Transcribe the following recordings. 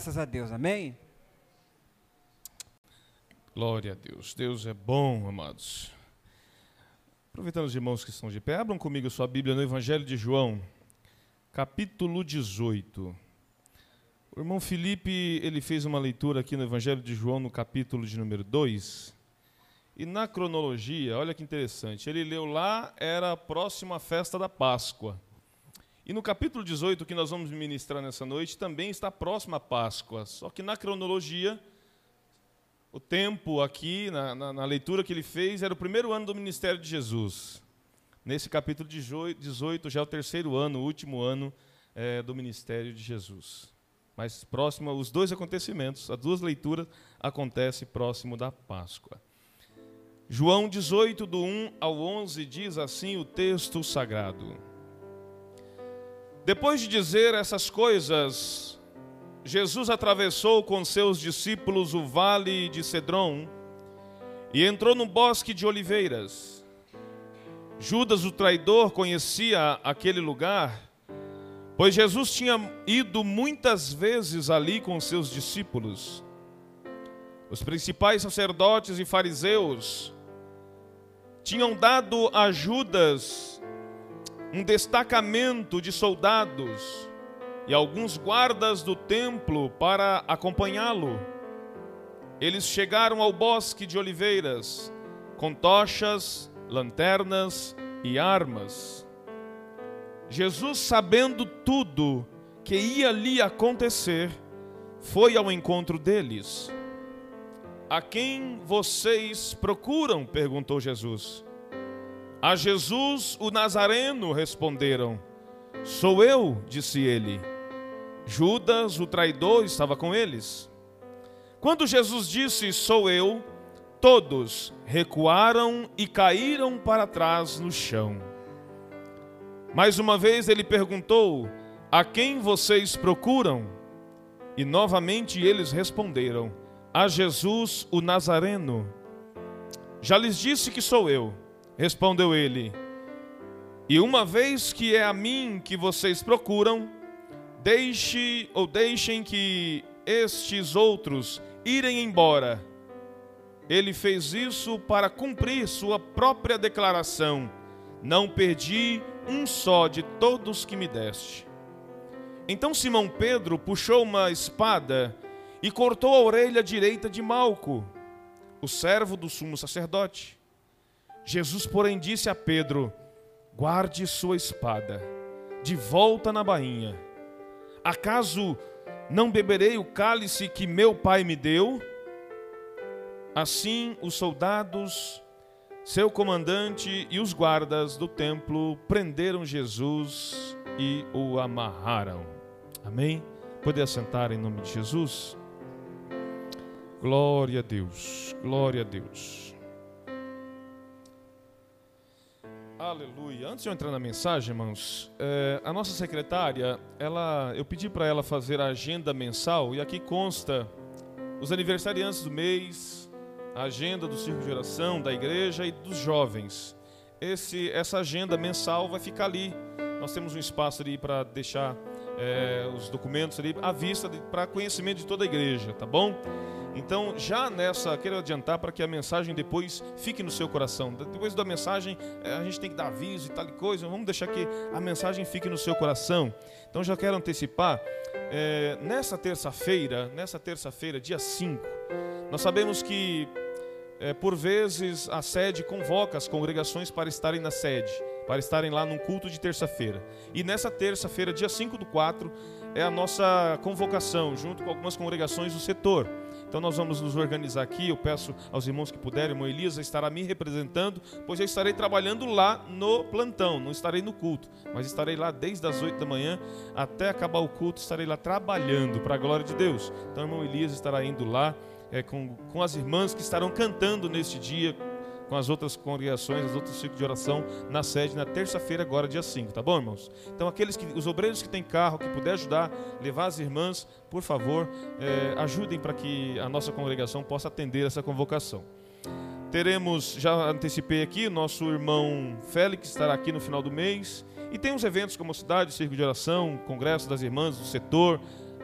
Graças a Deus, amém? Glória a Deus. Deus é bom, amados. Aproveitando os irmãos que estão de pé, abram comigo sua Bíblia no Evangelho de João, capítulo 18. O irmão Felipe, ele fez uma leitura aqui no Evangelho de João, no capítulo de número 2. E na cronologia, olha que interessante, ele leu lá, era a próxima festa da Páscoa. E no capítulo 18, que nós vamos ministrar nessa noite, também está próxima a Páscoa. Só que na cronologia, o tempo aqui, na, na, na, leitura que ele fez, era o primeiro ano do ministério de Jesus. Nesse capítulo 18, já é o terceiro ano, o último ano é, do ministério de Jesus mais próximo, os dois acontecimentos, as duas leituras acontecem próximo da Páscoa. João 18, do 1 ao 11, diz assim o texto sagrado. Depois de dizer essas coisas, Jesus atravessou com seus discípulos o vale de Cedron e entrou no bosque de oliveiras. Judas, o traidor, conhecia aquele lugar Pois Jesus tinha ido muitas vezes ali com seus discípulos. Os principais sacerdotes e fariseus tinham dado a Judas um destacamento de soldados e alguns guardas do templo para acompanhá-lo. Eles chegaram ao bosque de oliveiras com tochas, lanternas e armas. Jesus, sabendo tudo que ia ali acontecer, foi ao encontro deles. A quem vocês procuram? perguntou Jesus. A Jesus o Nazareno responderam. Sou eu, disse ele. Judas, o traidor, estava com eles. Quando Jesus disse: Sou eu, todos recuaram e caíram para trás no chão. Mais uma vez ele perguntou: A quem vocês procuram? E novamente eles responderam: A Jesus o Nazareno. Já lhes disse que sou eu, respondeu ele. E uma vez que é a mim que vocês procuram, deixe ou deixem que estes outros irem embora. Ele fez isso para cumprir sua própria declaração: Não perdi um só de todos que me deste. Então Simão Pedro puxou uma espada e cortou a orelha direita de Malco, o servo do sumo sacerdote. Jesus, porém, disse a Pedro: Guarde sua espada, de volta na bainha. Acaso não beberei o cálice que meu pai me deu? Assim os soldados seu comandante e os guardas do templo prenderam Jesus e o amarraram. Amém? Poder assentar em nome de Jesus? Glória a Deus, glória a Deus. Aleluia. Antes de eu entrar na mensagem, irmãos, é, a nossa secretária, ela, eu pedi para ela fazer a agenda mensal e aqui consta os aniversariantes do mês, a agenda do círculo de oração, da igreja e dos jovens. Esse, essa agenda mensal vai ficar ali. Nós temos um espaço ali para deixar é, os documentos ali à vista para conhecimento de toda a igreja, tá bom? Então, já nessa, quero adiantar para que a mensagem depois fique no seu coração. Depois da mensagem, é, a gente tem que dar aviso e tal e coisa. Vamos deixar que a mensagem fique no seu coração. Então, já quero antecipar. É, nessa terça-feira, nessa terça-feira, dia 5, nós sabemos que é, por vezes a sede convoca as congregações para estarem na sede, para estarem lá num culto de terça-feira. E nessa terça-feira, dia 5 do 4, é a nossa convocação, junto com algumas congregações do setor. Então nós vamos nos organizar aqui. Eu peço aos irmãos que puderem, irmão Elisa estará me representando, pois eu estarei trabalhando lá no plantão, não estarei no culto, mas estarei lá desde as 8 da manhã até acabar o culto, estarei lá trabalhando para a glória de Deus. Então, irmão Elisa estará indo lá é, com, com as irmãs que estarão cantando neste dia, com as outras congregações, os outros ciclos de oração na sede na terça-feira, agora dia 5, tá bom, irmãos? Então, aqueles que, os obreiros que têm carro, que puder ajudar, levar as irmãs, por favor, é, ajudem para que a nossa congregação possa atender essa convocação. Teremos, já antecipei aqui, nosso irmão Félix estará aqui no final do mês. E tem uns eventos como cidade, círculo de oração, congresso das irmãs do setor,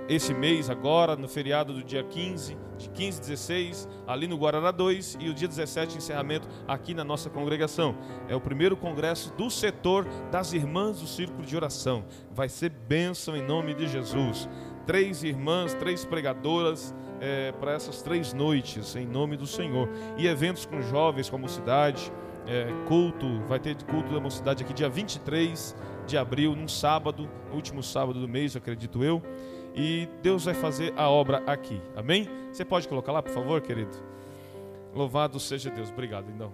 esse mês agora, no feriado do dia 15, de 15 16, ali no Guarará 2, e o dia 17, encerramento aqui na nossa congregação. É o primeiro congresso do setor das irmãs do Círculo de Oração. Vai ser bênção em nome de Jesus. Três irmãs, três pregadoras é, para essas três noites, em nome do Senhor. E eventos com jovens, com a mocidade, é, culto, vai ter culto da mocidade aqui dia 23 de abril, num sábado, último sábado do mês, acredito eu e Deus vai fazer a obra aqui. Amém? Você pode colocar lá, por favor, querido? Louvado seja Deus. Obrigado, então.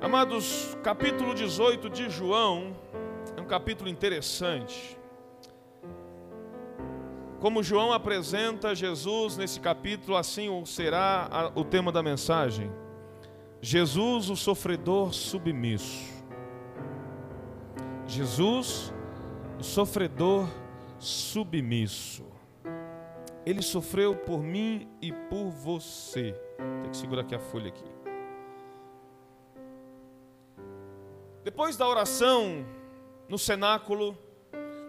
Amados, capítulo 18 de João é um capítulo interessante. Como João apresenta Jesus nesse capítulo, assim será o tema da mensagem. Jesus, o sofredor submisso. Jesus, o sofredor submisso submisso. Ele sofreu por mim e por você. Tem que segurar aqui a folha aqui. Depois da oração no cenáculo,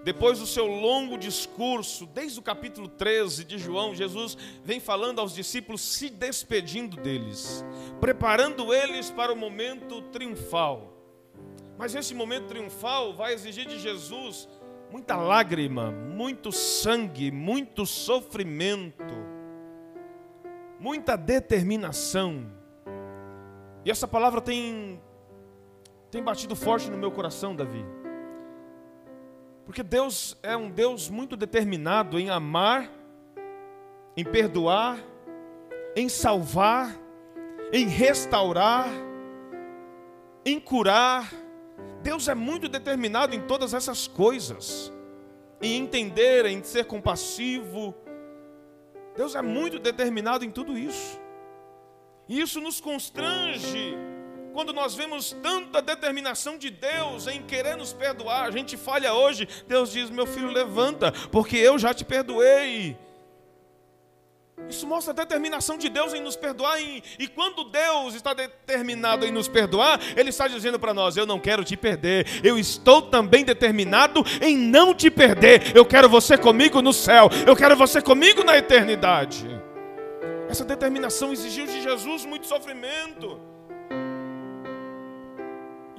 depois do seu longo discurso, desde o capítulo 13 de João, Jesus vem falando aos discípulos, se despedindo deles, preparando eles para o momento triunfal. Mas esse momento triunfal vai exigir de Jesus muita lágrima, muito sangue, muito sofrimento, muita determinação. E essa palavra tem tem batido forte no meu coração, Davi. Porque Deus é um Deus muito determinado em amar, em perdoar, em salvar, em restaurar, em curar, Deus é muito determinado em todas essas coisas, em entender, em ser compassivo. Deus é muito determinado em tudo isso. E isso nos constrange quando nós vemos tanta determinação de Deus em querer nos perdoar. A gente falha hoje, Deus diz: Meu filho, levanta, porque eu já te perdoei. Isso mostra a determinação de Deus em nos perdoar. E, e quando Deus está determinado em nos perdoar, Ele está dizendo para nós: Eu não quero te perder. Eu estou também determinado em não te perder. Eu quero você comigo no céu. Eu quero você comigo na eternidade. Essa determinação exigiu de Jesus muito sofrimento.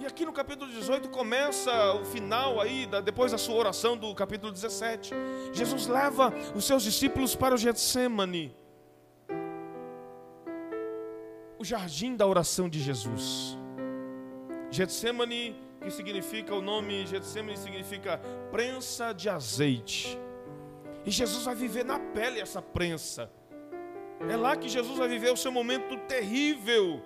Aqui no capítulo 18 começa o final aí, depois da sua oração do capítulo 17. Jesus leva os seus discípulos para o Getsemane o jardim da oração de Jesus. Getsemane, que significa o nome Getsemane significa prensa de azeite. E Jesus vai viver na pele essa prensa. É lá que Jesus vai viver o seu momento terrível.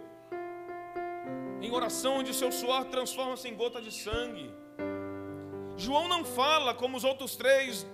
Em oração onde seu suor transforma-se em gota de sangue. João não fala como os outros três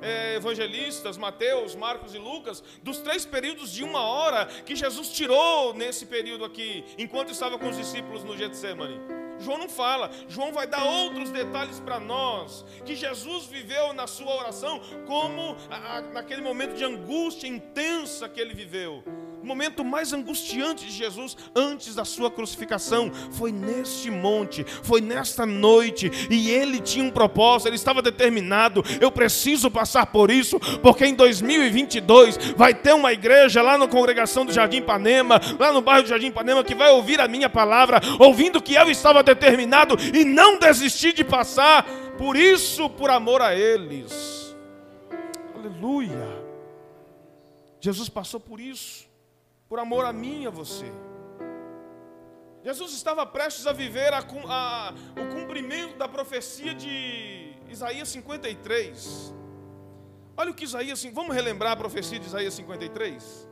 é, evangelistas, Mateus, Marcos e Lucas, dos três períodos de uma hora que Jesus tirou nesse período aqui, enquanto estava com os discípulos no Getsemane. João não fala, João vai dar outros detalhes para nós, que Jesus viveu na sua oração, como a, a, naquele momento de angústia intensa que ele viveu o momento mais angustiante de Jesus antes da sua crucificação foi neste monte, foi nesta noite, e ele tinha um propósito, ele estava determinado. Eu preciso passar por isso, porque em 2022 vai ter uma igreja lá na congregação do Jardim Panema, lá no bairro do Jardim Panema, que vai ouvir a minha palavra, ouvindo que eu estava determinado e não desisti de passar, por isso, por amor a eles. Aleluia. Jesus passou por isso por amor a mim e a você. Jesus estava prestes a viver a, a, o cumprimento da profecia de Isaías 53. Olha o que Isaías, vamos relembrar a profecia de Isaías 53?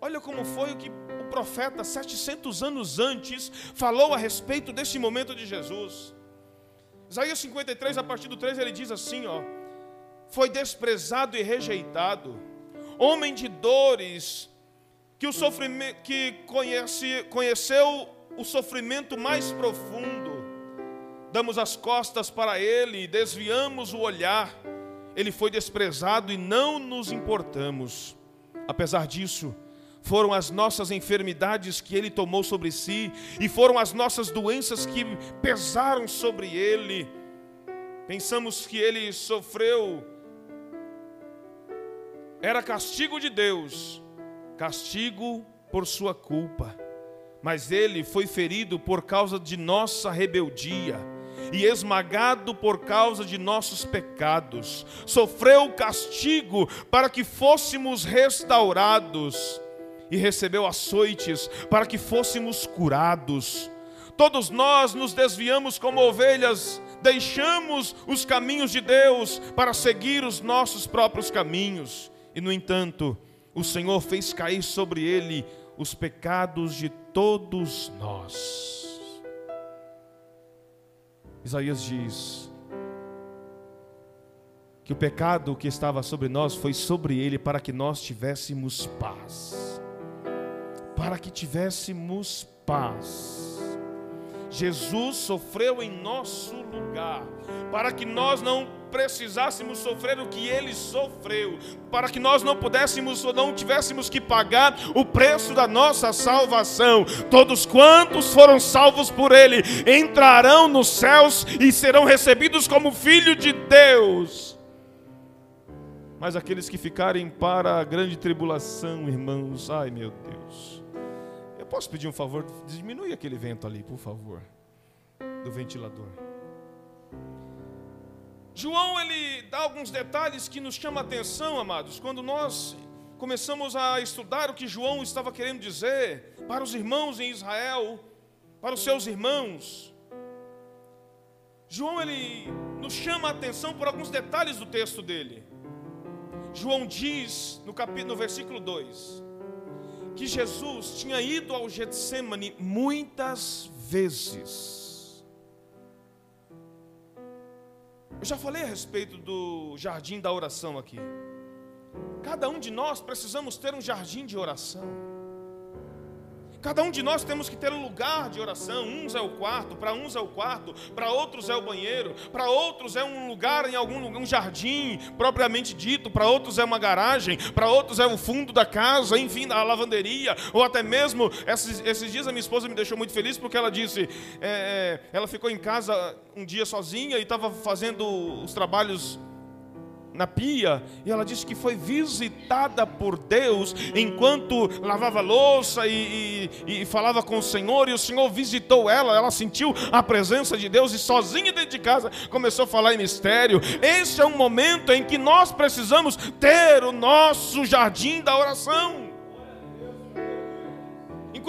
Olha como foi o que o profeta, 700 anos antes, falou a respeito desse momento de Jesus. Isaías 53, a partir do 3, ele diz assim: ó, Foi desprezado e rejeitado, homem de dores que o sofrimento que conhece, conheceu o sofrimento mais profundo, damos as costas para ele, desviamos o olhar, ele foi desprezado e não nos importamos. Apesar disso, foram as nossas enfermidades que ele tomou sobre si, e foram as nossas doenças que pesaram sobre ele. Pensamos que ele sofreu era castigo de Deus, castigo por sua culpa. Mas ele foi ferido por causa de nossa rebeldia e esmagado por causa de nossos pecados. Sofreu castigo para que fôssemos restaurados e recebeu açoites para que fôssemos curados. Todos nós nos desviamos como ovelhas, deixamos os caminhos de Deus para seguir os nossos próprios caminhos. E no entanto, o Senhor fez cair sobre ele os pecados de todos nós. Isaías diz que o pecado que estava sobre nós foi sobre ele para que nós tivéssemos paz. Para que tivéssemos paz. Jesus sofreu em nosso lugar, para que nós não precisássemos sofrer o que ele sofreu, para que nós não pudéssemos ou não tivéssemos que pagar o preço da nossa salvação. Todos quantos foram salvos por ele entrarão nos céus e serão recebidos como filho de Deus. Mas aqueles que ficarem para a grande tribulação, irmãos, ai meu Deus posso pedir um favor? Diminui aquele vento ali, por favor, do ventilador. João ele dá alguns detalhes que nos chamam a atenção, amados, quando nós começamos a estudar o que João estava querendo dizer para os irmãos em Israel, para os seus irmãos. João ele nos chama a atenção por alguns detalhes do texto dele. João diz no capítulo no versículo 2: que Jesus tinha ido ao Getsemane muitas vezes. Eu já falei a respeito do jardim da oração aqui. Cada um de nós precisamos ter um jardim de oração. Cada um de nós temos que ter um lugar de oração. Uns é o quarto, para uns é o quarto, para outros é o banheiro, para outros é um lugar em algum lugar, um jardim propriamente dito, para outros é uma garagem, para outros é o fundo da casa, enfim, da lavanderia, ou até mesmo esses, esses dias a minha esposa me deixou muito feliz porque ela disse, é, é ela ficou em casa um dia sozinha e estava fazendo os trabalhos na pia, e ela disse que foi visitada por Deus enquanto lavava louça e, e, e, falava com o Senhor, e o Senhor visitou ela, ela sentiu a presença de Deus e sozinha dentro de casa começou a falar em mistério. Esse é um momento em que nós precisamos ter o nosso jardim da oração.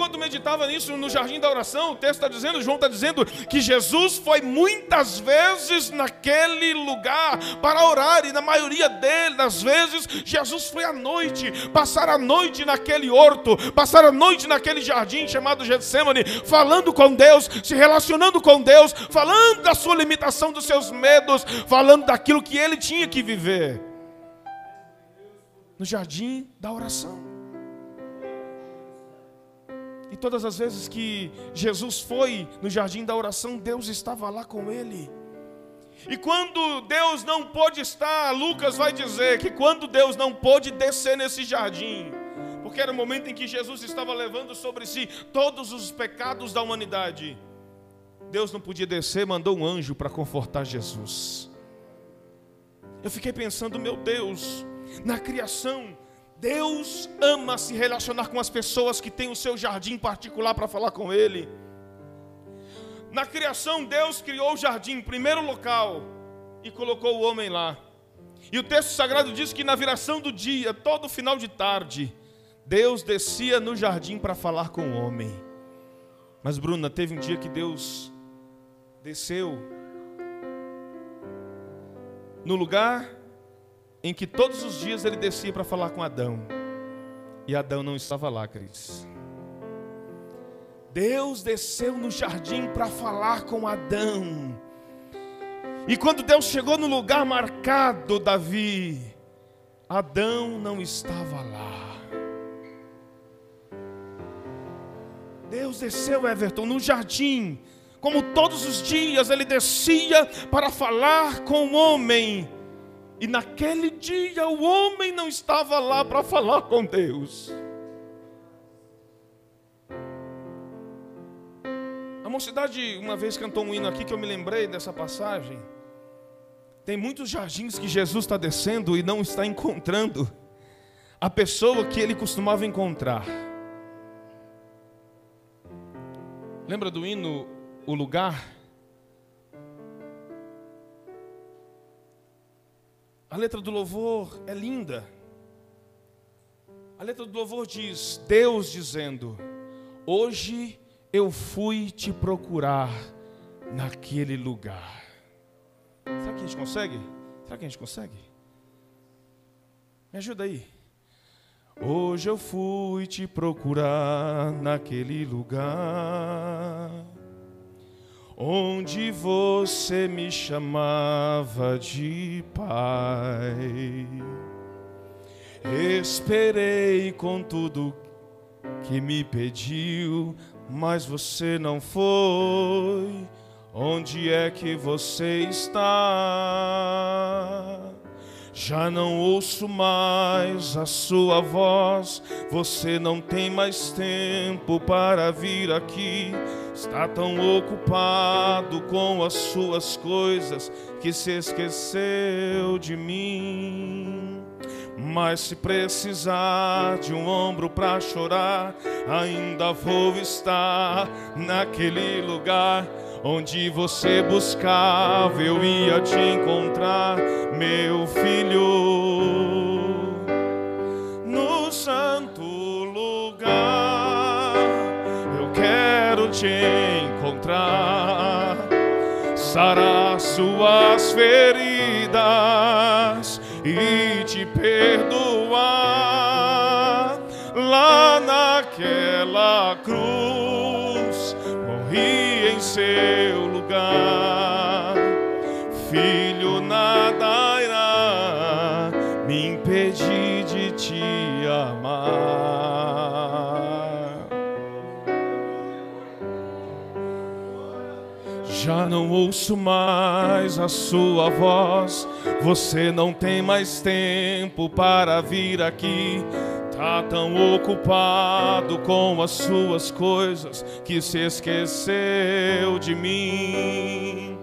Enquanto meditava nisso no jardim da oração, o texto está dizendo, João está dizendo que Jesus foi muitas vezes naquele lugar para orar, e na maioria das vezes, Jesus foi à noite, passar a noite naquele horto, passar a noite naquele jardim chamado Getsemane, falando com Deus, se relacionando com Deus, falando da sua limitação, dos seus medos, falando daquilo que ele tinha que viver. No jardim da oração. E todas as vezes que Jesus foi no jardim da oração, Deus estava lá com ele. E quando Deus não pôde estar, Lucas vai dizer que quando Deus não pôde descer nesse jardim, porque era o momento em que Jesus estava levando sobre si todos os pecados da humanidade, Deus não podia descer, mandou um anjo para confortar Jesus. Eu fiquei pensando, meu Deus, na criação, Deus ama se relacionar com as pessoas que têm o seu jardim particular para falar com Ele. Na criação, Deus criou o jardim, primeiro local, e colocou o homem lá. E o texto sagrado diz que na viração do dia, todo final de tarde, Deus descia no jardim para falar com o homem. Mas, Bruna, teve um dia que Deus desceu no lugar em que todos os dias ele descia para falar com Adão. E Adão não estava lá, Cris. Deus desceu no jardim para falar com Adão. E quando Deus chegou no lugar marcado, Davi, Adão não estava lá. Deus desceu, Everton, no jardim, como todos os dias ele descia para falar com o homem. E naquele dia o homem não estava lá para falar com Deus. A mocidade uma vez cantou um hino aqui que eu me lembrei dessa passagem. Tem muitos jardins que Jesus está descendo e não está encontrando. a pessoa que ele costumava encontrar. Lembra do hino O Lugar? A letra do louvor é linda. A letra do louvor diz: Deus dizendo: Hoje eu fui te procurar naquele lugar. Será que a gente consegue? Será que a gente consegue? Me ajuda aí. Hoje eu fui te procurar naquele lugar onde você me chamava de pai. Esperei com tudo que me pediu, mas você não foi. Onde é que você está? Já não ouço mais a sua voz, você não tem mais tempo para vir aqui. Está tão ocupado com as suas coisas que se esqueceu de mim. Mas se precisar de um ombro para chorar, ainda vou estar naquele lugar Onde você buscava, eu ia te encontrar, meu filho. No santo lugar, eu quero te encontrar, sarar suas feridas e te perdoar lá naquela cruz. Seu lugar. Filho, nada irá me impedir de te amar. Já não ouço mais a sua voz. Você não tem mais tempo para vir aqui Está tão ocupado com as suas coisas que se esqueceu de mim.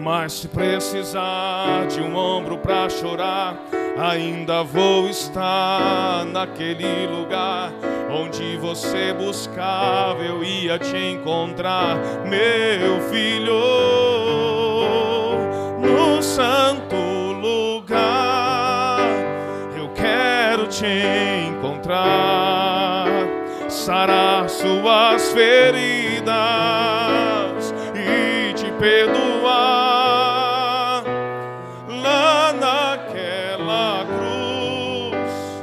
Mas se precisar de um ombro para chorar, ainda vou estar naquele lugar onde você buscava, eu ia te encontrar, meu filho, no santo lugar. Eu quero te encontrar, sarar suas feridas e te perdoar. Lá naquela cruz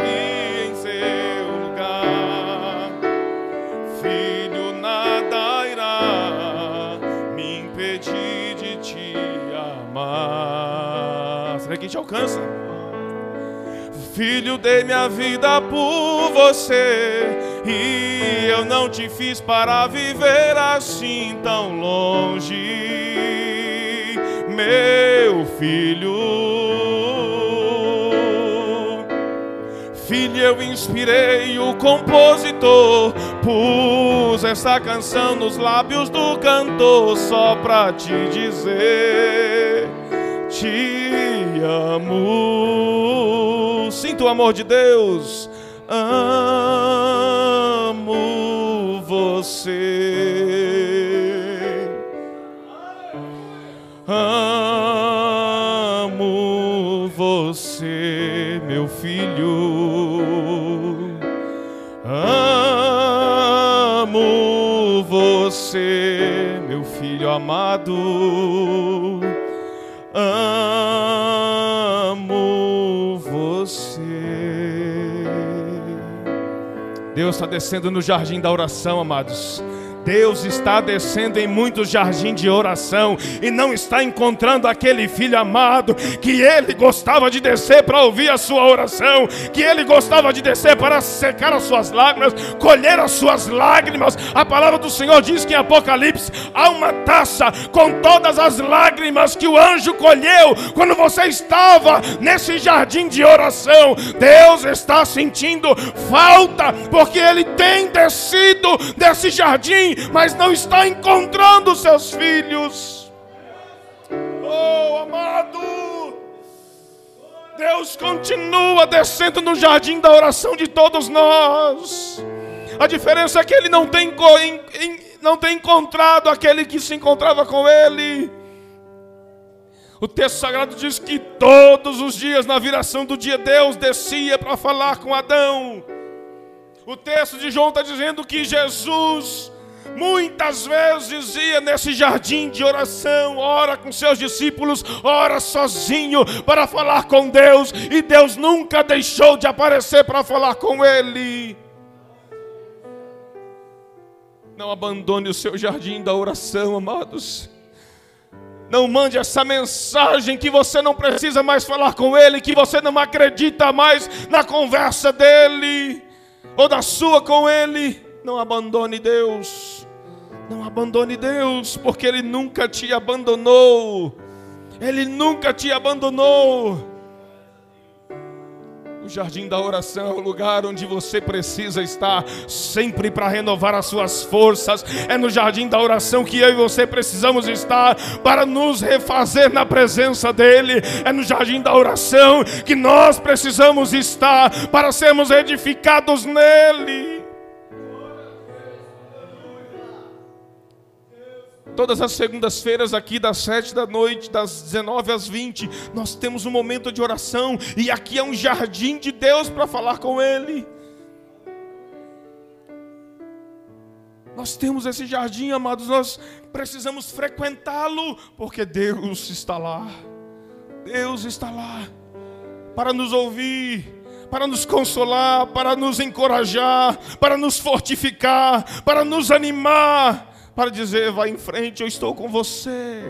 e em seu lugar, filho, nada irá me impedir de te amar. Será que te alcança? Filho, dei minha vida por você. E eu não te fiz para viver assim tão longe, meu filho. Filho, eu inspirei o compositor, pus essa canção nos lábios do cantor só pra te dizer: Te amo sinto o amor de Deus. Amo você. Amo você, meu filho. Amo você, meu filho amado. Deus está descendo no jardim da oração, amados. Deus está descendo em muitos jardins de oração e não está encontrando aquele filho amado que ele gostava de descer para ouvir a sua oração, que ele gostava de descer para secar as suas lágrimas, colher as suas lágrimas. A palavra do Senhor diz que em Apocalipse há uma taça com todas as lágrimas que o anjo colheu quando você estava nesse jardim de oração. Deus está sentindo falta porque ele tem descido desse jardim mas não está encontrando seus filhos. Oh, amado, Deus continua descendo no jardim da oração de todos nós. A diferença é que ele não tem, não tem encontrado aquele que se encontrava com ele. O texto sagrado diz que todos os dias, na viração do dia, Deus descia para falar com Adão. O texto de João está dizendo que Jesus muitas vezes ia nesse jardim de oração, ora com seus discípulos, ora sozinho para falar com Deus, e Deus nunca deixou de aparecer para falar com ele. Não abandone o seu jardim da oração, amados. Não mande essa mensagem que você não precisa mais falar com ele, que você não acredita mais na conversa dele ou da sua com ele. Não abandone Deus. Não abandone Deus, porque ele nunca te abandonou. Ele nunca te abandonou jardim da oração é o lugar onde você precisa estar sempre para renovar as suas forças. É no jardim da oração que eu e você precisamos estar para nos refazer na presença dEle. É no jardim da oração que nós precisamos estar para sermos edificados nele. Todas as segundas-feiras, aqui das sete da noite, das 19 às 20, nós temos um momento de oração, e aqui é um jardim de Deus para falar com Ele. Nós temos esse jardim, amados, nós precisamos frequentá-lo, porque Deus está lá. Deus está lá para nos ouvir, para nos consolar, para nos encorajar, para nos fortificar, para nos animar para dizer: vai em frente, eu estou com você.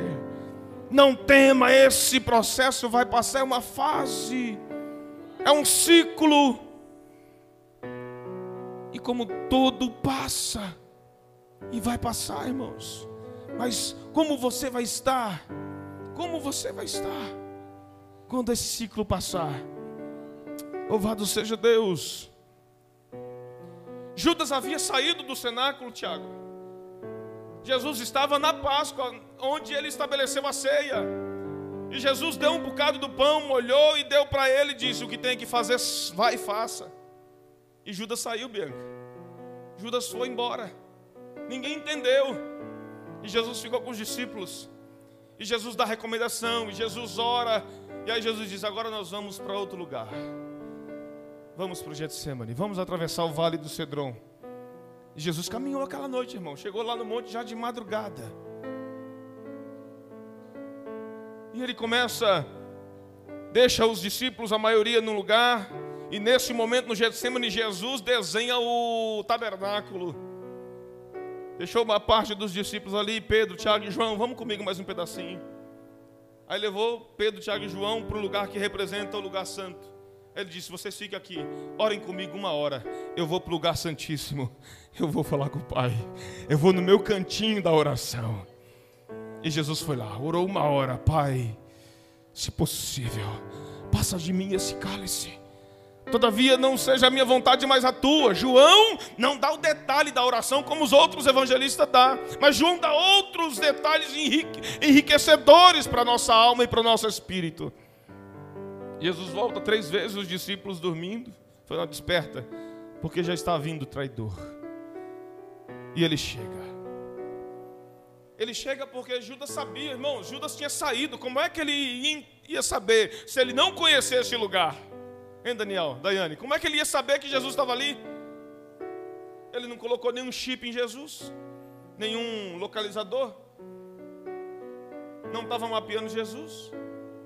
Não tema, esse processo vai passar, é uma fase, é um ciclo. E como todo passa, e vai passar, irmãos. Mas como você vai estar? Como você vai estar quando esse ciclo passar? Louvado seja Deus. Judas havia saído do cenáculo, Tiago. Jesus estava na Páscoa, onde ele estabeleceu a ceia. E Jesus deu um bocado do pão, molhou e deu para ele e disse: O que tem que fazer, vai e faça. E Judas saiu, Bianca. Judas foi embora. Ninguém entendeu. E Jesus ficou com os discípulos. E Jesus dá recomendação. E Jesus ora. E aí Jesus diz: Agora nós vamos para outro lugar. Vamos para o Getsemane. Vamos atravessar o vale do Cedron. Jesus caminhou aquela noite, irmão. Chegou lá no monte já de madrugada. E ele começa, deixa os discípulos, a maioria, no lugar. E nesse momento, no Getsemane, Jesus desenha o tabernáculo. Deixou uma parte dos discípulos ali, Pedro, Tiago e João, vamos comigo mais um pedacinho. Aí levou Pedro, Tiago e João para o lugar que representa o lugar santo. Ele disse: Vocês ficam aqui, orem comigo uma hora. Eu vou para o lugar santíssimo. Eu vou falar com o Pai. Eu vou no meu cantinho da oração. E Jesus foi lá, orou uma hora. Pai, se possível, passa de mim esse cálice. Todavia não seja a minha vontade, mas a tua. João não dá o detalhe da oração como os outros evangelistas dão, mas João dá outros detalhes enriquecedores para a nossa alma e para o nosso espírito. Jesus volta três vezes, os discípulos dormindo. Foi uma desperta, porque já está vindo o traidor. E ele chega. Ele chega porque Judas sabia, irmão. Judas tinha saído. Como é que ele ia saber se ele não conhecesse esse lugar? Hein, Daniel, Daiane? Como é que ele ia saber que Jesus estava ali? Ele não colocou nenhum chip em Jesus, nenhum localizador. Não estava mapeando Jesus.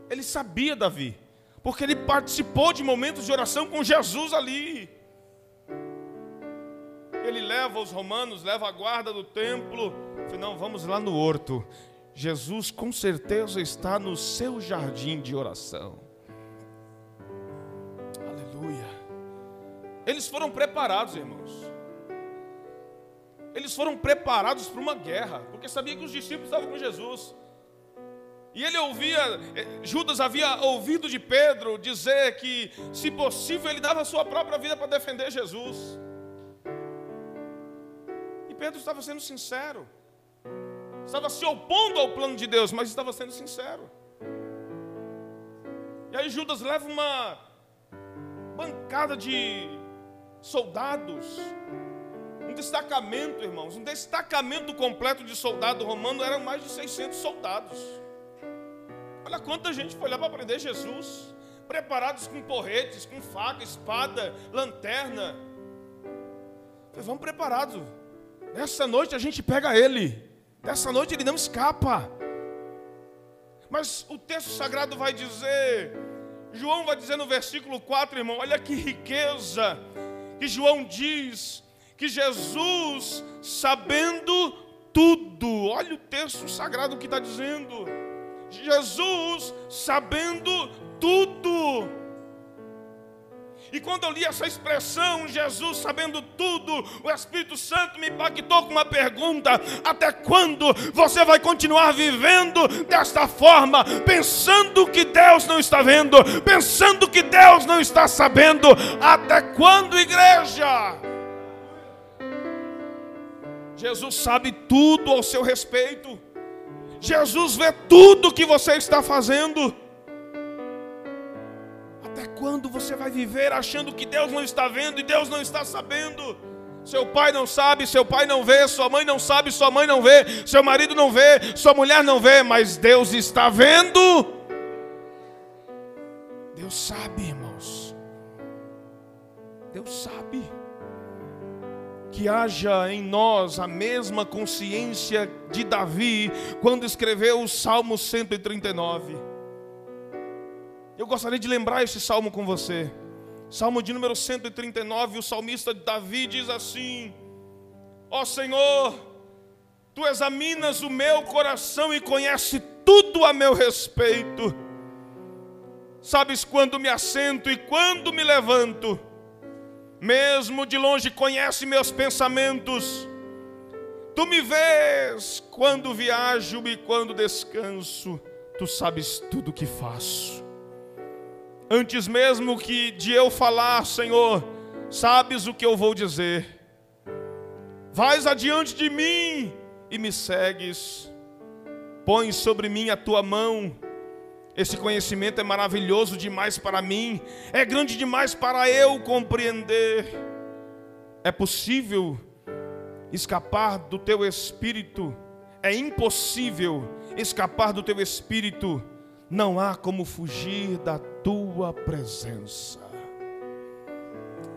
Ele sabia, Davi porque ele participou de momentos de oração com Jesus ali. Ele leva os romanos, leva a guarda do templo. Não, vamos lá no horto. Jesus com certeza está no seu jardim de oração. Aleluia. Eles foram preparados, irmãos. Eles foram preparados para uma guerra, porque sabia que os discípulos estavam com Jesus. E ele ouvia, eh, Judas havia ouvido de Pedro dizer que, se possível, ele dava a sua própria vida para defender Jesus. E Pedro estava sendo sincero, estava se opondo ao plano de Deus, mas estava sendo sincero. E aí Judas leva uma bancada de soldados, um destacamento, irmãos, um destacamento completo de soldado romano, eram mais de 600 soldados. Olha quanta gente foi lá para prender Jesus, preparados com porretes, com faca, espada, lanterna. Vamos preparados. Nessa noite a gente pega ele. Nessa noite ele não escapa. Mas o texto sagrado vai dizer, João vai dizer no versículo 4, irmão, olha que riqueza que João diz que Jesus, sabendo tudo, olha o texto sagrado que está dizendo, Jesus, sabendo tudo, e quando eu li essa expressão, Jesus sabendo tudo, o Espírito Santo me impactou com uma pergunta: até quando você vai continuar vivendo desta forma, pensando que Deus não está vendo, pensando que Deus não está sabendo? Até quando, igreja? Jesus sabe tudo ao seu respeito. Jesus vê tudo que você está fazendo. Até quando você vai viver achando que Deus não está vendo e Deus não está sabendo? Seu pai não sabe, seu pai não vê, sua mãe não sabe, sua mãe não vê, seu marido não vê, sua mulher não vê, mas Deus está vendo. Deus sabe, irmãos. Deus sabe que haja em nós a mesma consciência de Davi quando escreveu o Salmo 139. Eu gostaria de lembrar esse salmo com você. Salmo de número 139, o salmista Davi diz assim: Ó oh Senhor, tu examinas o meu coração e conhece tudo a meu respeito. Sabes quando me assento e quando me levanto. Mesmo de longe conhece meus pensamentos. Tu me vês quando viajo e quando descanso. Tu sabes tudo o que faço. Antes mesmo que de eu falar, Senhor, sabes o que eu vou dizer. Vais adiante de mim e me segues. Põe sobre mim a tua mão. Esse conhecimento é maravilhoso demais para mim, é grande demais para eu compreender. É possível escapar do teu espírito, é impossível escapar do teu espírito não há como fugir da tua presença.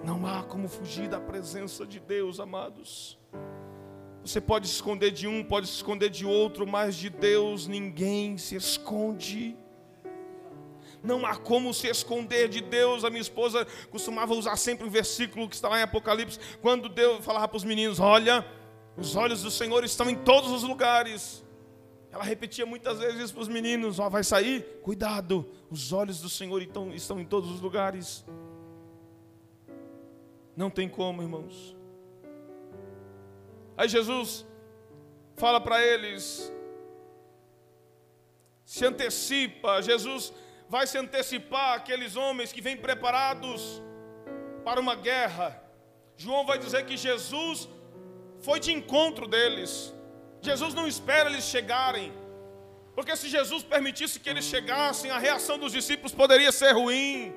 Não há como fugir da presença de Deus, amados. Você pode se esconder de um, pode se esconder de outro, mas de Deus ninguém se esconde. Não há como se esconder de Deus. A minha esposa costumava usar sempre um versículo que está lá em Apocalipse, quando Deus falava para os meninos: Olha, os olhos do Senhor estão em todos os lugares. Ela repetia muitas vezes isso para os meninos: ó, vai sair? Cuidado, os olhos do Senhor estão, estão em todos os lugares. Não tem como, irmãos. Aí Jesus fala para eles, se antecipa, Jesus vai se antecipar aqueles homens que vêm preparados para uma guerra. João vai dizer que Jesus foi de encontro deles. Jesus não espera eles chegarem, porque se Jesus permitisse que eles chegassem, a reação dos discípulos poderia ser ruim.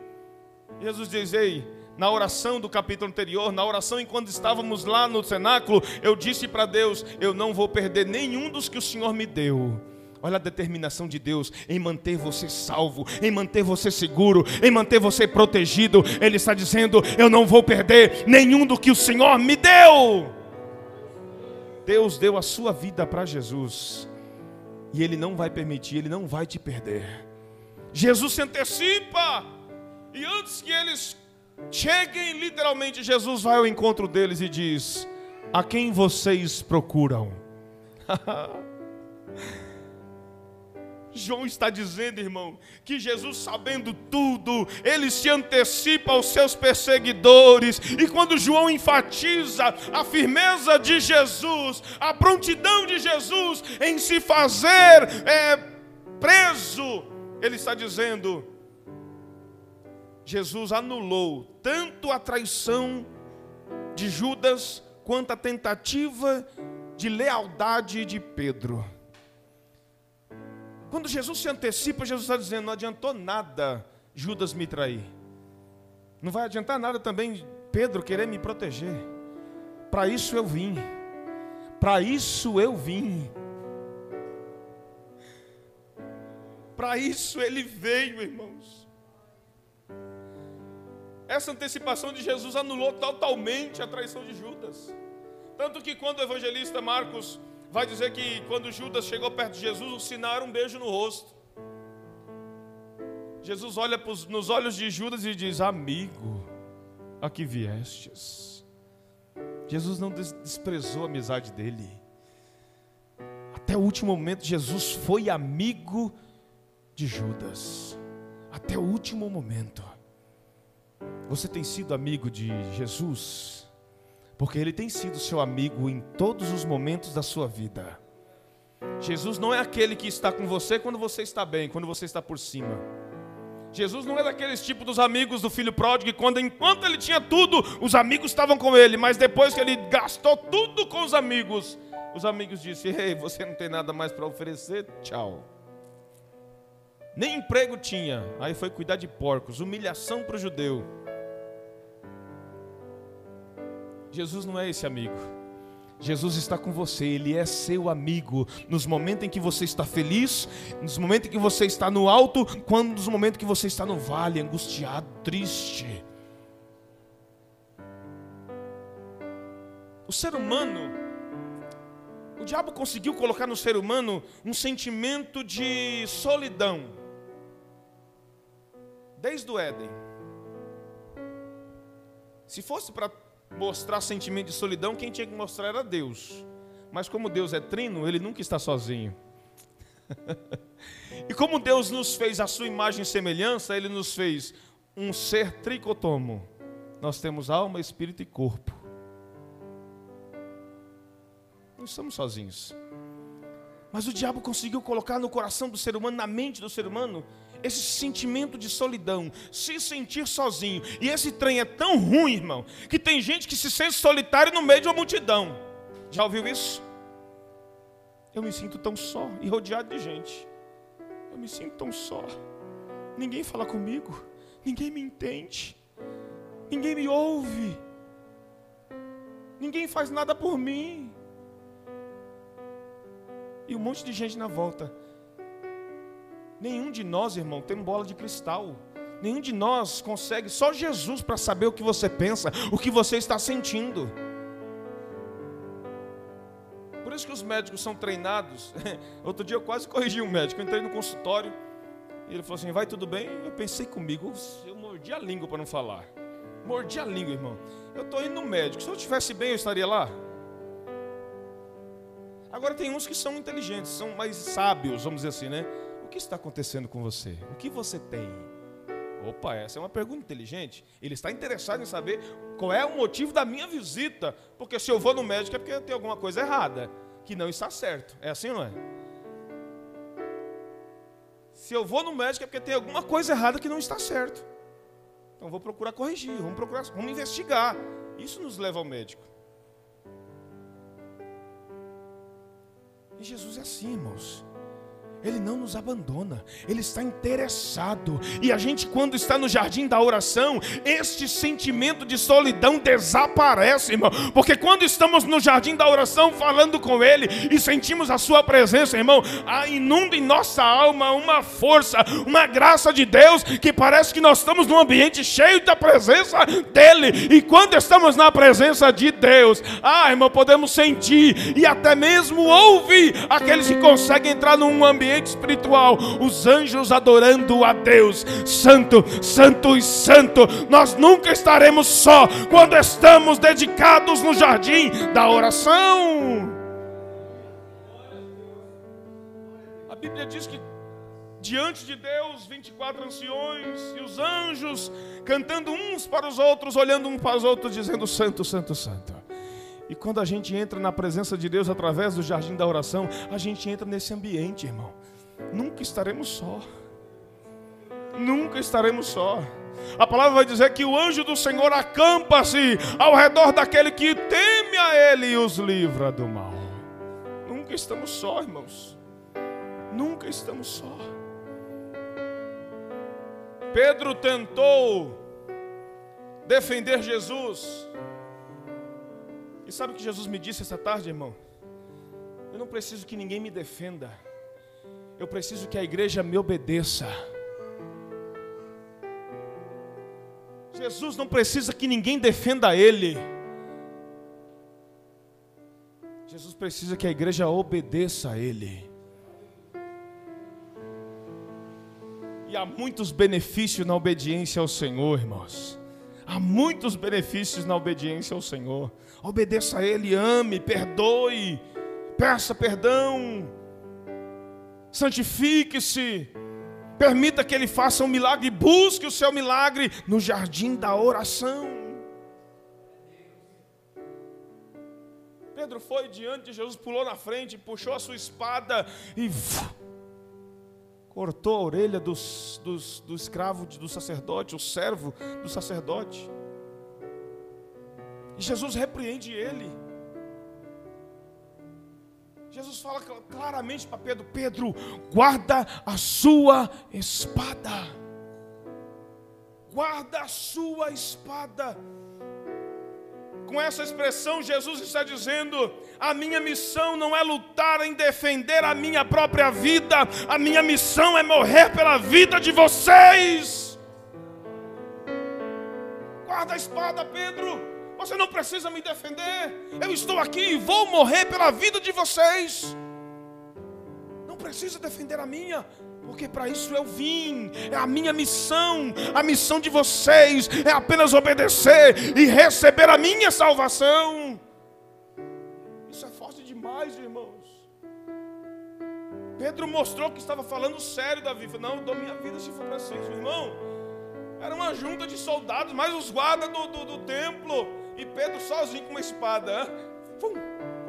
Jesus diz: Ei, na oração do capítulo anterior, na oração enquanto estávamos lá no cenáculo, eu disse para Deus: Eu não vou perder nenhum dos que o Senhor me deu. Olha a determinação de Deus em manter você salvo, em manter você seguro, em manter você protegido. Ele está dizendo: Eu não vou perder nenhum do que o Senhor me deu. Deus deu a sua vida para Jesus. E Ele não vai permitir, Ele não vai te perder. Jesus se antecipa. E antes que eles cheguem, literalmente, Jesus vai ao encontro deles e diz: A quem vocês procuram? João está dizendo, irmão, que Jesus, sabendo tudo, ele se antecipa aos seus perseguidores, e quando João enfatiza a firmeza de Jesus, a prontidão de Jesus em se fazer é, preso, ele está dizendo: Jesus anulou tanto a traição de Judas, quanto a tentativa de lealdade de Pedro. Quando Jesus se antecipa, Jesus está dizendo: não adiantou nada Judas me trair. Não vai adiantar nada também Pedro querer me proteger. Para isso eu vim. Para isso eu vim. Para isso ele veio, irmãos. Essa antecipação de Jesus anulou totalmente a traição de Judas. Tanto que quando o evangelista Marcos vai dizer que quando Judas chegou perto de Jesus, o sinal era um beijo no rosto. Jesus olha nos olhos de Judas e diz: Amigo, a que viestes? Jesus não desprezou a amizade dele. Até o último momento, Jesus foi amigo de Judas. Até o último momento. Você tem sido amigo de Jesus? Porque ele tem sido seu amigo em todos os momentos da sua vida. Jesus não é aquele que está com você quando você está bem, quando você está por cima. Jesus não é daqueles tipos dos amigos do filho pródigo, que quando enquanto ele tinha tudo, os amigos estavam com ele, mas depois que ele gastou tudo com os amigos, os amigos disseram: Ei, você não tem nada mais para oferecer? Tchau. Nem emprego tinha, aí foi cuidar de porcos, humilhação para o judeu. Jesus não é esse amigo. Jesus está com você, Ele é seu amigo. Nos momentos em que você está feliz, nos momentos em que você está no alto, quando nos momentos em que você está no vale, angustiado, triste. O ser humano, o diabo conseguiu colocar no ser humano um sentimento de solidão, desde o Éden. Se fosse para mostrar sentimento de solidão, quem tinha que mostrar era Deus. Mas como Deus é trino, ele nunca está sozinho. e como Deus nos fez a sua imagem e semelhança, ele nos fez um ser tricotomo. Nós temos alma, espírito e corpo. Não estamos sozinhos. Mas o diabo conseguiu colocar no coração do ser humano, na mente do ser humano, esse sentimento de solidão, se sentir sozinho. E esse trem é tão ruim, irmão, que tem gente que se sente solitário no meio de uma multidão. Já ouviu isso? Eu me sinto tão só e rodeado de gente. Eu me sinto tão só. Ninguém fala comigo, ninguém me entende, ninguém me ouve, ninguém faz nada por mim. E um monte de gente na volta Nenhum de nós, irmão, tem bola de cristal. Nenhum de nós consegue, só Jesus para saber o que você pensa, o que você está sentindo. Por isso que os médicos são treinados. Outro dia eu quase corrigi um médico. Eu entrei no consultório e ele falou assim: Vai tudo bem? Eu pensei comigo, eu mordi a língua para não falar. Mordi a língua, irmão. Eu estou indo no médico. Se eu estivesse bem, eu estaria lá. Agora tem uns que são inteligentes, são mais sábios, vamos dizer assim, né? Que está acontecendo com você? O que você tem? Opa, essa é uma pergunta inteligente. Ele está interessado em saber qual é o motivo da minha visita. Porque se eu vou no médico é porque tem alguma coisa errada, que não está certo. É assim não é? Se eu vou no médico é porque tem alguma coisa errada que não está certo. Então vou procurar corrigir, vamos procurar, vamos investigar. Isso nos leva ao médico. E Jesus é assim, irmãos. Ele não nos abandona, Ele está interessado. E a gente, quando está no jardim da oração, este sentimento de solidão desaparece, irmão. Porque quando estamos no jardim da oração, falando com Ele e sentimos a Sua presença, irmão, inunda em nossa alma uma força, uma graça de Deus, que parece que nós estamos num ambiente cheio da presença dEle. E quando estamos na presença de Deus, ah, irmão, podemos sentir e até mesmo ouvir aqueles que conseguem entrar num ambiente ambiente espiritual, os anjos adorando a Deus, Santo, Santo e Santo. Nós nunca estaremos só quando estamos dedicados no jardim da oração. A Bíblia diz que diante de Deus, 24 anciões e os anjos cantando uns para os outros, olhando uns para os outros, dizendo: Santo, Santo, Santo. E quando a gente entra na presença de Deus através do jardim da oração, a gente entra nesse ambiente, irmão. Nunca estaremos só. Nunca estaremos só. A palavra vai dizer que o anjo do Senhor acampa-se ao redor daquele que teme a Ele e os livra do mal. Nunca estamos só, irmãos. Nunca estamos só. Pedro tentou defender Jesus. E sabe o que Jesus me disse essa tarde, irmão? Eu não preciso que ninguém me defenda. Eu preciso que a igreja me obedeça. Jesus não precisa que ninguém defenda ele. Jesus precisa que a igreja obedeça a ele. E há muitos benefícios na obediência ao Senhor, irmãos. Há muitos benefícios na obediência ao Senhor. Obedeça a Ele, ame, perdoe, peça perdão, santifique-se, permita que Ele faça um milagre, busque o seu milagre no jardim da oração. Pedro foi diante de Jesus, pulou na frente, puxou a sua espada e cortou a orelha dos, dos, do escravo do sacerdote, o servo do sacerdote. E Jesus repreende ele. Jesus fala claramente para Pedro: Pedro, guarda a sua espada. Guarda a sua espada. Com essa expressão, Jesus está dizendo: a minha missão não é lutar em defender a minha própria vida, a minha missão é morrer pela vida de vocês. Guarda a espada, Pedro. Você não precisa me defender. Eu estou aqui e vou morrer pela vida de vocês. Não precisa defender a minha porque para isso eu vim, é a minha missão, a missão de vocês é apenas obedecer e receber a minha salvação. Isso é forte demais, irmãos. Pedro mostrou que estava falando sério, Davi. Não, eu dou minha vida se for preciso, irmão. Era uma junta de soldados, mais os guardas do, do, do templo. E Pedro sozinho com uma espada. Fum,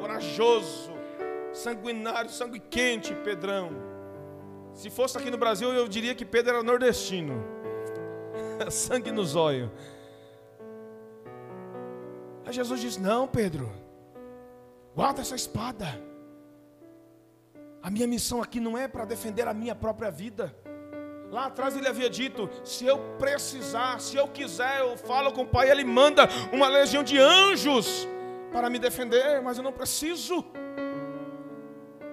corajoso, sanguinário, sangue quente, Pedrão. Se fosse aqui no Brasil, eu diria que Pedro era nordestino. Sangue no zóio. Aí Jesus diz: Não, Pedro, guarda essa espada. A minha missão aqui não é para defender a minha própria vida. Lá atrás ele havia dito: se eu precisar, se eu quiser, eu falo com o Pai, ele manda uma legião de anjos para me defender, mas eu não preciso.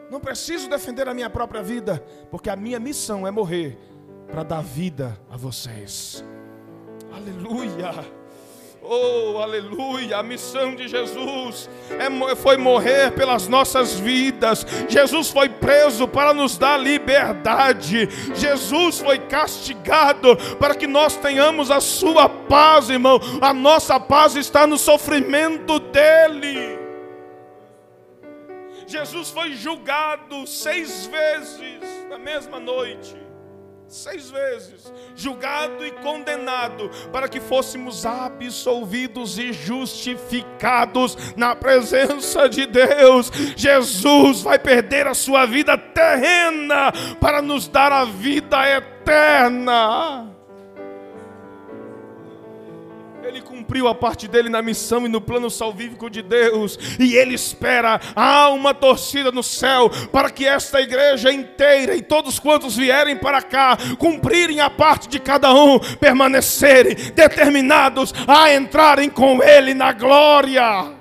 Não preciso defender a minha própria vida, porque a minha missão é morrer para dar vida a vocês. Aleluia. Oh, aleluia! A missão de Jesus é, foi morrer pelas nossas vidas. Jesus foi preso para nos dar liberdade. Jesus foi castigado para que nós tenhamos a sua paz, irmão. A nossa paz está no sofrimento dele. Jesus foi julgado seis vezes na mesma noite. Seis vezes, julgado e condenado, para que fôssemos absolvidos e justificados na presença de Deus. Jesus vai perder a sua vida terrena para nos dar a vida eterna. Ele cumpriu a parte dele na missão e no plano salvífico de Deus. E ele espera, há uma torcida no céu para que esta igreja inteira e todos quantos vierem para cá cumprirem a parte de cada um, permanecerem determinados a entrarem com ele na glória.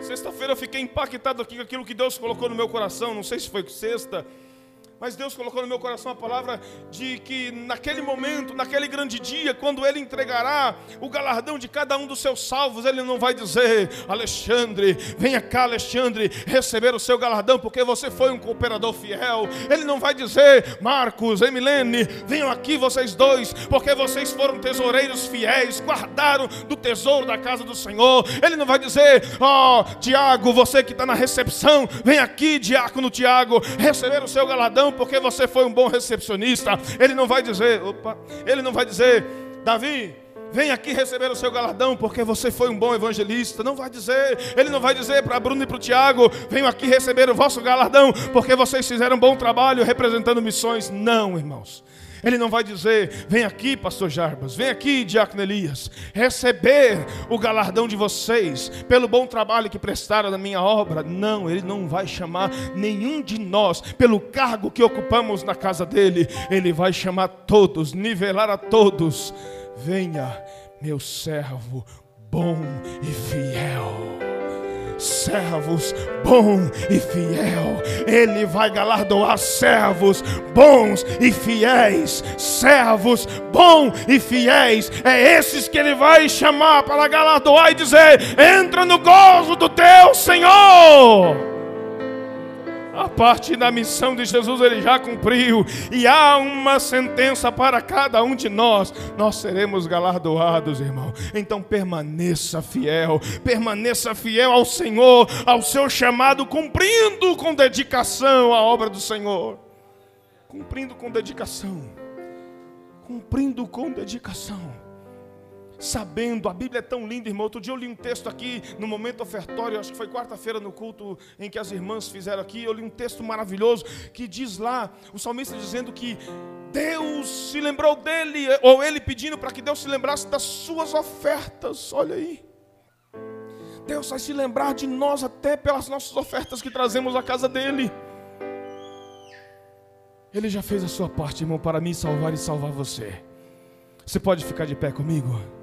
Sexta-feira eu fiquei impactado aqui com aquilo que Deus colocou no meu coração. Não sei se foi sexta mas Deus colocou no meu coração a palavra de que naquele momento, naquele grande dia, quando Ele entregará o galardão de cada um dos seus salvos, Ele não vai dizer, Alexandre, venha cá, Alexandre, receber o seu galardão, porque você foi um cooperador fiel. Ele não vai dizer, Marcos, Emilene, venham aqui vocês dois, porque vocês foram tesoureiros fiéis, guardaram do tesouro da casa do Senhor. Ele não vai dizer, ó, oh, Tiago, você que está na recepção, vem aqui, diácono Tiago, receber o seu galardão porque você foi um bom recepcionista. Ele não vai dizer, opa, ele não vai dizer, Davi, vem aqui receber o seu galardão porque você foi um bom evangelista. Não vai dizer, ele não vai dizer para Bruno e para o Tiago, venham aqui receber o vosso galardão porque vocês fizeram um bom trabalho representando missões. Não, irmãos. Ele não vai dizer: vem aqui, pastor Jarbas, vem aqui, diácono Elias, receber o galardão de vocês pelo bom trabalho que prestaram na minha obra. Não, ele não vai chamar nenhum de nós pelo cargo que ocupamos na casa dele. Ele vai chamar todos, nivelar a todos. Venha, meu servo bom e fiel servos bom e fiel. Ele vai galardoar servos bons e fiéis. Servos bom e fiéis. É esses que ele vai chamar para galardoar e dizer: entra no gozo do teu Senhor. A parte da missão de Jesus ele já cumpriu, e há uma sentença para cada um de nós. Nós seremos galardoados, irmão. Então permaneça fiel, permaneça fiel ao Senhor, ao seu chamado, cumprindo com dedicação a obra do Senhor. Cumprindo com dedicação. Cumprindo com dedicação sabendo, a Bíblia é tão linda, irmão. Outro dia eu li um texto aqui no momento ofertório, acho que foi quarta-feira no culto em que as irmãs fizeram aqui. Eu li um texto maravilhoso que diz lá, o salmista dizendo que Deus se lembrou dele, ou ele pedindo para que Deus se lembrasse das suas ofertas. Olha aí. Deus vai se lembrar de nós até pelas nossas ofertas que trazemos à casa dele. Ele já fez a sua parte, irmão, para me salvar e salvar você. Você pode ficar de pé comigo?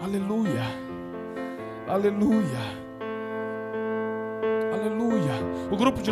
Aleluia. Aleluia. Aleluia. O grupo de